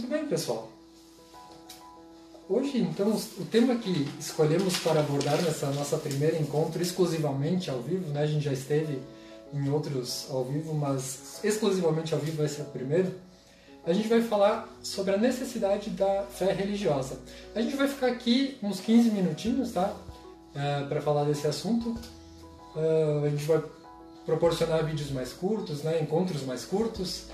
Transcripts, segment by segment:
Muito bem, pessoal. Hoje, então, o tema que escolhemos para abordar nessa nossa primeira encontro exclusivamente ao vivo, né? A gente já esteve em outros ao vivo, mas exclusivamente ao vivo vai ser o primeiro. A gente vai falar sobre a necessidade da fé religiosa. A gente vai ficar aqui uns 15 minutinhos, tá? Uh, para falar desse assunto. Uh, a gente vai proporcionar vídeos mais curtos, né? Encontros mais curtos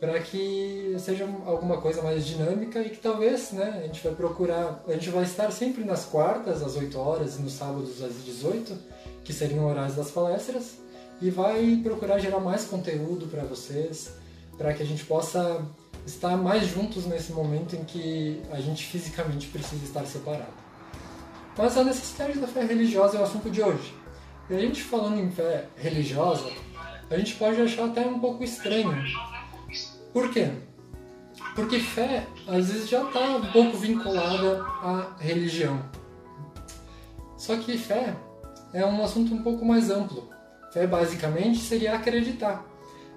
para que seja alguma coisa mais dinâmica e que talvez, né, a gente vai procurar, a gente vai estar sempre nas quartas às 8 horas e nos sábados às 18, que seriam horários das palestras, e vai procurar gerar mais conteúdo para vocês, para que a gente possa estar mais juntos nesse momento em que a gente fisicamente precisa estar separado. Mas a necessidade da fé religiosa é o assunto de hoje. E a gente falando em fé religiosa, a gente pode achar até um pouco estranho por quê? Porque fé, às vezes, já está um pouco vinculada à religião. Só que fé é um assunto um pouco mais amplo. Fé, basicamente, seria acreditar.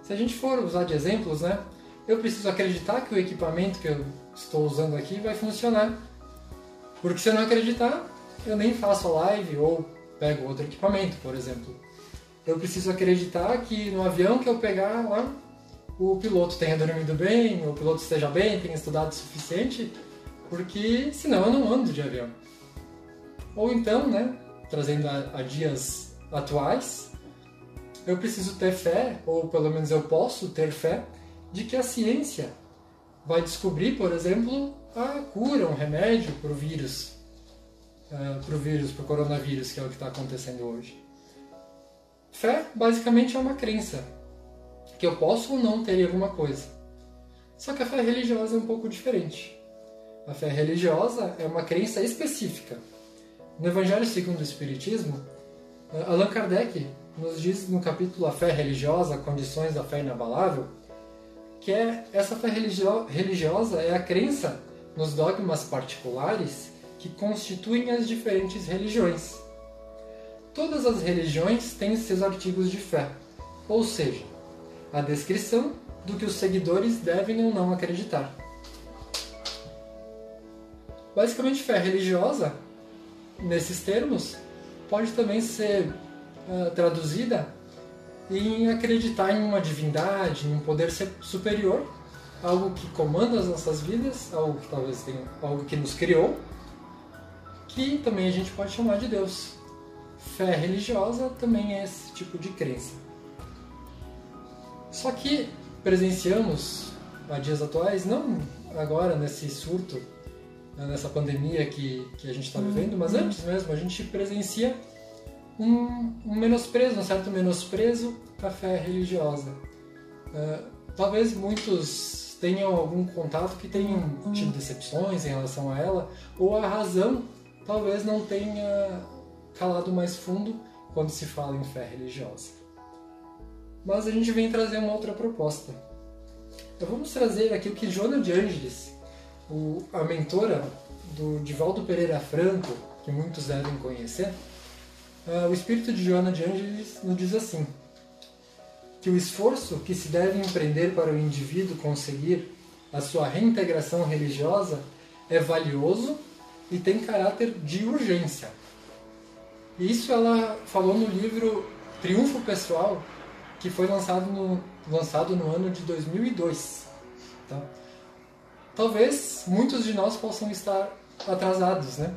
Se a gente for usar de exemplos, né? Eu preciso acreditar que o equipamento que eu estou usando aqui vai funcionar. Porque se eu não acreditar, eu nem faço a live ou pego outro equipamento, por exemplo. Eu preciso acreditar que no avião que eu pegar lá o piloto tenha dormido bem, o piloto esteja bem, tenha estudado o suficiente, porque senão eu não ando de avião. Ou então, né, trazendo a, a dias atuais, eu preciso ter fé, ou pelo menos eu posso ter fé, de que a ciência vai descobrir, por exemplo, a cura, um remédio para o vírus, uh, para o vírus, para o coronavírus, que é o que está acontecendo hoje. Fé, basicamente, é uma crença que eu posso ou não ter alguma coisa. Só que a fé religiosa é um pouco diferente. A fé religiosa é uma crença específica. No Evangelho segundo o Espiritismo, eh, Allan Kardec nos diz no capítulo A Fé Religiosa, Condições da Fé Inabalável, que é, essa fé religio religiosa é a crença nos dogmas particulares que constituem as diferentes religiões. Todas as religiões têm seus artigos de fé, ou seja, a descrição do que os seguidores devem ou não acreditar. Basicamente, fé religiosa, nesses termos, pode também ser uh, traduzida em acreditar em uma divindade, em um poder superior, algo que comanda as nossas vidas, algo que talvez tenha, algo que nos criou, que também a gente pode chamar de Deus. Fé religiosa também é esse tipo de crença. Só que presenciamos a dias atuais, não agora nesse surto, né, nessa pandemia que, que a gente está vivendo, mas uhum. antes mesmo, a gente presencia um, um menosprezo, um certo menosprezo à fé religiosa. Uh, talvez muitos tenham algum contato que tenham uhum. tido decepções em relação a ela, ou a razão talvez não tenha calado mais fundo quando se fala em fé religiosa mas a gente vem trazer uma outra proposta. Então vamos trazer aqui o que Joana de Angeles, o, a mentora do Divaldo Pereira Franco, que muitos devem conhecer, uh, o espírito de Joana de Angeles nos diz assim, que o esforço que se deve empreender para o indivíduo conseguir a sua reintegração religiosa é valioso e tem caráter de urgência. Isso ela falou no livro Triunfo Pessoal, que foi lançado no, lançado no ano de 2002. Tá? Talvez muitos de nós possam estar atrasados, né?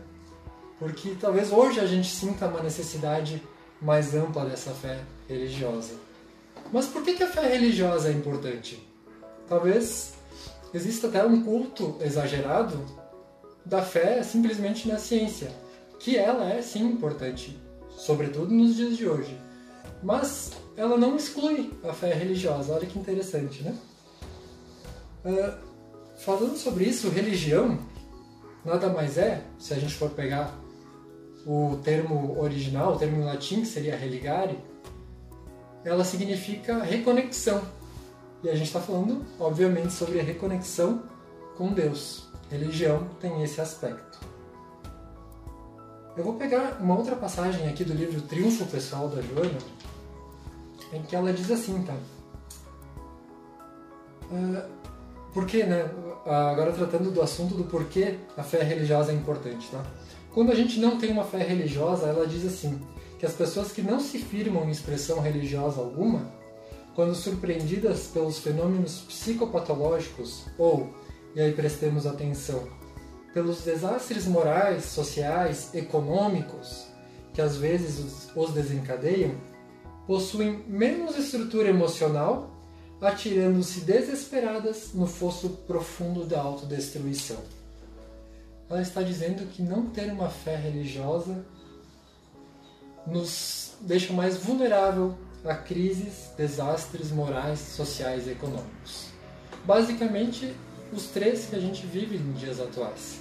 Porque talvez hoje a gente sinta uma necessidade mais ampla dessa fé religiosa. Mas por que, que a fé religiosa é importante? Talvez exista até um culto exagerado da fé simplesmente na ciência, que ela é sim importante, sobretudo nos dias de hoje. Mas ela não exclui a fé religiosa. Olha que interessante, né? Uh, falando sobre isso, religião nada mais é, se a gente for pegar o termo original, o termo em latim, que seria religare, ela significa reconexão. E a gente está falando, obviamente, sobre a reconexão com Deus. Religião tem esse aspecto. Eu vou pegar uma outra passagem aqui do livro Triunfo Pessoal da Joana, em que ela diz assim, tá? Uh, porque, né? Agora tratando do assunto do porquê a fé religiosa é importante, tá? Quando a gente não tem uma fé religiosa, ela diz assim, que as pessoas que não se firmam em expressão religiosa alguma, quando surpreendidas pelos fenômenos psicopatológicos ou, e aí prestemos atenção, pelos desastres morais, sociais, econômicos que às vezes os desencadeiam, possuem menos estrutura emocional, atirando-se desesperadas no fosso profundo da autodestruição. Ela está dizendo que não ter uma fé religiosa nos deixa mais vulnerável a crises, desastres morais, sociais e econômicos. Basicamente, os três que a gente vive em dias atuais.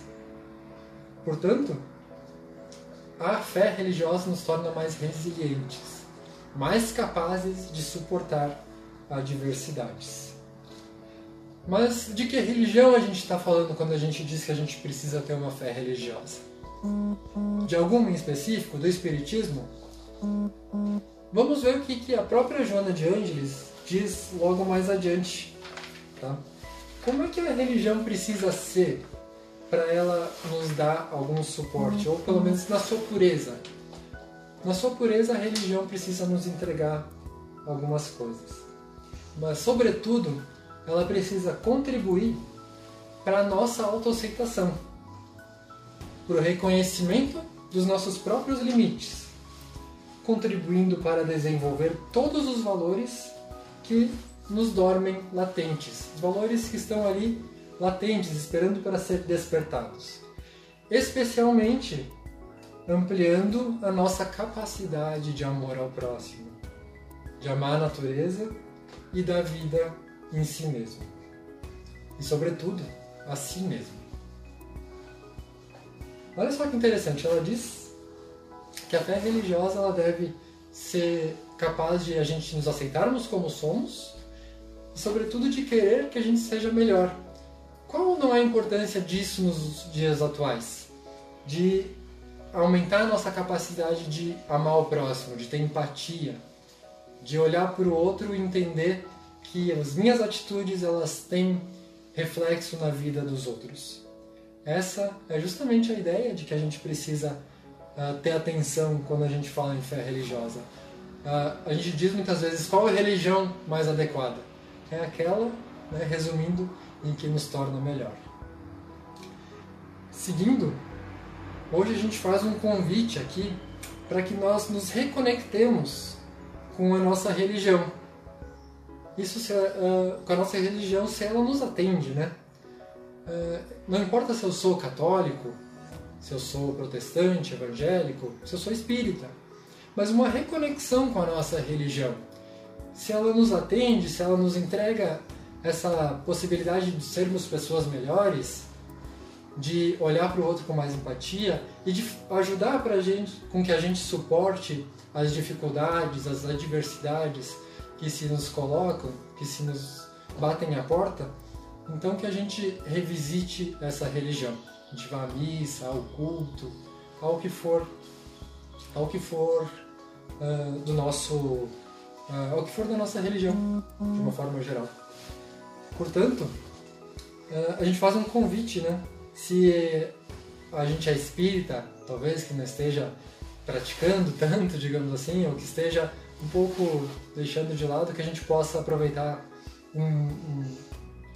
Portanto, a fé religiosa nos torna mais resilientes, mais capazes de suportar adversidades. Mas de que religião a gente está falando quando a gente diz que a gente precisa ter uma fé religiosa? De alguma em específico? Do Espiritismo? Vamos ver o que, que a própria Joana de Ângeles diz logo mais adiante. Tá? Como é que a religião precisa ser para ela nos dar algum suporte? Ou pelo menos na sua pureza? Na sua pureza, a religião precisa nos entregar algumas coisas. Mas, sobretudo, ela precisa contribuir para a nossa autoaceitação, para o reconhecimento dos nossos próprios limites, contribuindo para desenvolver todos os valores que nos dormem latentes, valores que estão ali latentes, esperando para ser despertados. Especialmente ampliando a nossa capacidade de amor ao próximo, de amar a natureza e da vida em si mesmo. E, sobretudo, a si mesmo. Olha só que interessante, ela diz que a fé religiosa ela deve ser capaz de a gente nos aceitarmos como somos e, sobretudo, de querer que a gente seja melhor. Qual não é a importância disso nos dias atuais? De aumentar a nossa capacidade de amar o próximo, de ter empatia, de olhar para o outro e entender que as minhas atitudes elas têm reflexo na vida dos outros. Essa é justamente a ideia de que a gente precisa uh, ter atenção quando a gente fala em fé religiosa. Uh, a gente diz muitas vezes qual é a religião mais adequada. É aquela, né, resumindo, em que nos torna melhor. Seguindo, hoje a gente faz um convite aqui para que nós nos reconectemos com a nossa religião isso se, uh, com a nossa religião, se ela nos atende, né? Uh, não importa se eu sou católico, se eu sou protestante, evangélico, se eu sou espírita, mas uma reconexão com a nossa religião. Se ela nos atende, se ela nos entrega essa possibilidade de sermos pessoas melhores, de olhar para o outro com mais empatia e de ajudar para gente, com que a gente suporte as dificuldades, as adversidades, que se nos colocam, que se nos batem à porta, então que a gente revisite essa religião. A gente vá à missa, ao culto, ao que for, ao que for uh, do nosso, uh, ao que for da nossa religião, de uma forma geral. Portanto, uh, a gente faz um convite, né? Se a gente é espírita, talvez que não esteja praticando tanto, digamos assim, ou que esteja um pouco deixando de lado que a gente possa aproveitar um, um,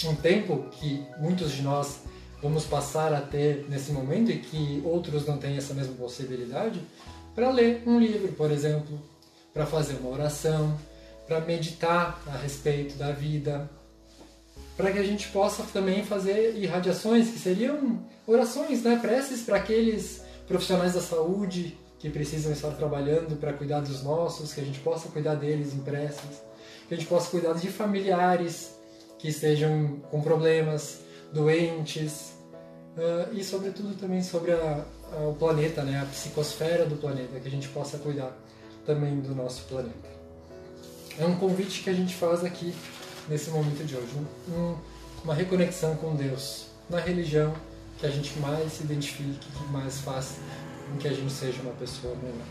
um tempo que muitos de nós vamos passar a ter nesse momento e que outros não têm essa mesma possibilidade, para ler um livro, por exemplo, para fazer uma oração, para meditar a respeito da vida, para que a gente possa também fazer irradiações que seriam orações, né, preces para aqueles profissionais da saúde que precisam estar trabalhando para cuidar dos nossos, que a gente possa cuidar deles impressos, que a gente possa cuidar de familiares que estejam com problemas, doentes, uh, e sobretudo também sobre a, a, o planeta, né, a psicosfera do planeta, que a gente possa cuidar também do nosso planeta. É um convite que a gente faz aqui nesse momento de hoje, um, uma reconexão com Deus, na religião que a gente mais se identifique, que mais faz com que a gente seja uma pessoa melhor.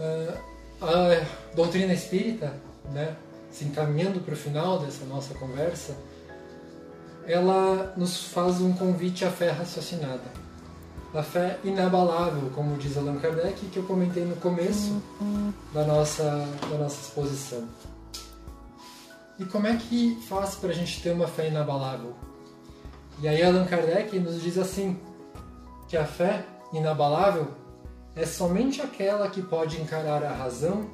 Uh, a doutrina espírita, né, se encaminhando para o final dessa nossa conversa, ela nos faz um convite à fé raciocinada. A fé inabalável, como diz Allan Kardec, que eu comentei no começo da nossa, da nossa exposição. E como é que faz para a gente ter uma fé inabalável? E aí Allan Kardec nos diz assim, que a fé inabalável é somente aquela que pode encarar a razão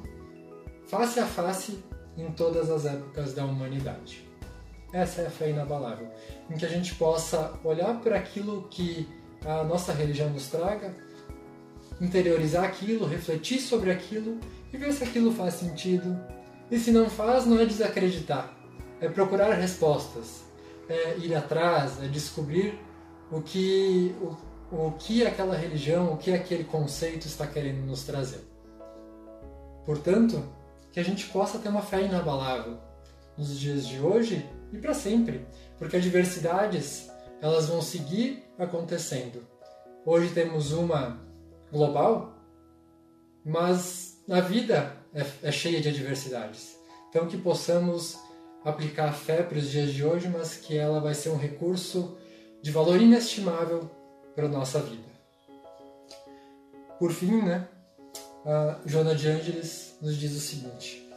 face a face em todas as épocas da humanidade. Essa é a fé inabalável, em que a gente possa olhar para aquilo que a nossa religião nos traga, interiorizar aquilo, refletir sobre aquilo e ver se aquilo faz sentido. E se não faz, não é desacreditar, é procurar respostas, é ir atrás, é descobrir o que, o, o que aquela religião, o que aquele conceito está querendo nos trazer. Portanto, que a gente possa ter uma fé inabalável nos dias de hoje e para sempre, porque as diversidades elas vão seguir acontecendo. Hoje temos uma global, mas a vida é, é cheia de adversidades. Então que possamos aplicar a fé para os dias de hoje, mas que ela vai ser um recurso de valor inestimável para a nossa vida. Por fim, né, a Joana de Ângeles nos diz o seguinte: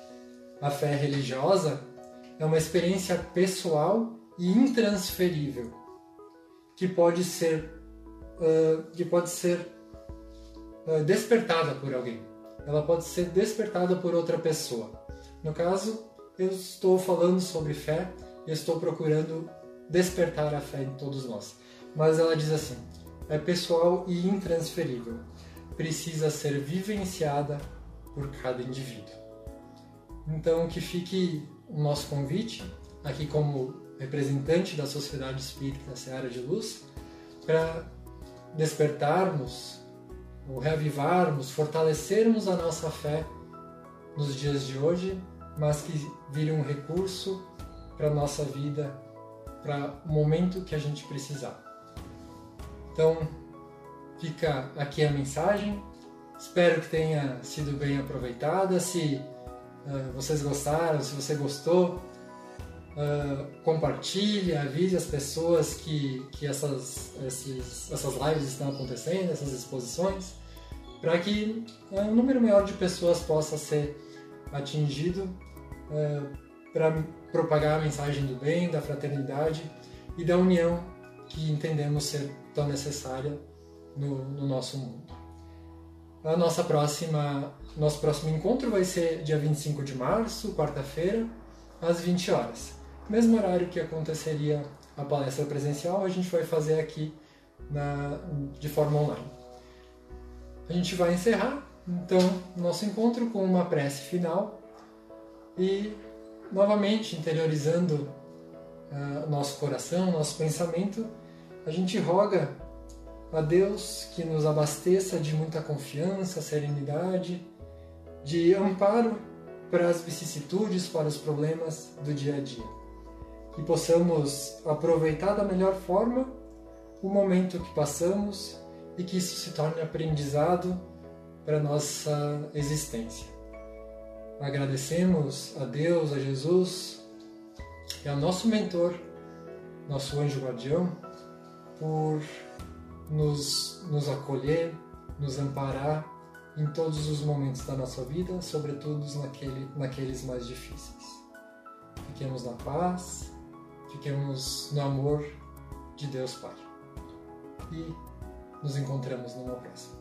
a fé religiosa é uma experiência pessoal e intransferível que pode ser uh, que pode ser uh, despertada por alguém. Ela pode ser despertada por outra pessoa. No caso, eu estou falando sobre fé e estou procurando despertar a fé em todos nós. Mas ela diz assim: é pessoal e intransferível. Precisa ser vivenciada por cada indivíduo. Então, que fique o nosso convite, aqui como representante da Sociedade Espírita Seara de Luz, para despertarmos, ou reavivarmos, fortalecermos a nossa fé nos dias de hoje, mas que vire um recurso para a nossa vida, para o momento que a gente precisar. Então, fica aqui a mensagem. Espero que tenha sido bem aproveitada. Se uh, vocês gostaram, se você gostou, uh, compartilhe, avise as pessoas que, que essas, esses, essas lives estão acontecendo, essas exposições, para que uh, um número maior de pessoas possa ser atingido para propagar a mensagem do bem, da fraternidade e da união que entendemos ser tão necessária no, no nosso mundo. A nossa próxima, nosso próximo encontro vai ser dia 25 de março, quarta-feira, às 20 horas. Mesmo horário que aconteceria a palestra presencial, a gente vai fazer aqui na, de forma online. A gente vai encerrar, então, nosso encontro com uma prece final e, novamente, interiorizando uh, nosso coração, nosso pensamento, a gente roga a Deus que nos abasteça de muita confiança, serenidade, de amparo para as vicissitudes, para os problemas do dia a dia. Que possamos aproveitar da melhor forma o momento que passamos e que isso se torne aprendizado para nossa existência. Agradecemos a Deus, a Jesus e ao nosso mentor, nosso anjo guardião, por nos, nos acolher, nos amparar em todos os momentos da nossa vida, sobretudo naquele, naqueles mais difíceis. Fiquemos na paz, fiquemos no amor de Deus Pai. E nos encontramos numa próxima.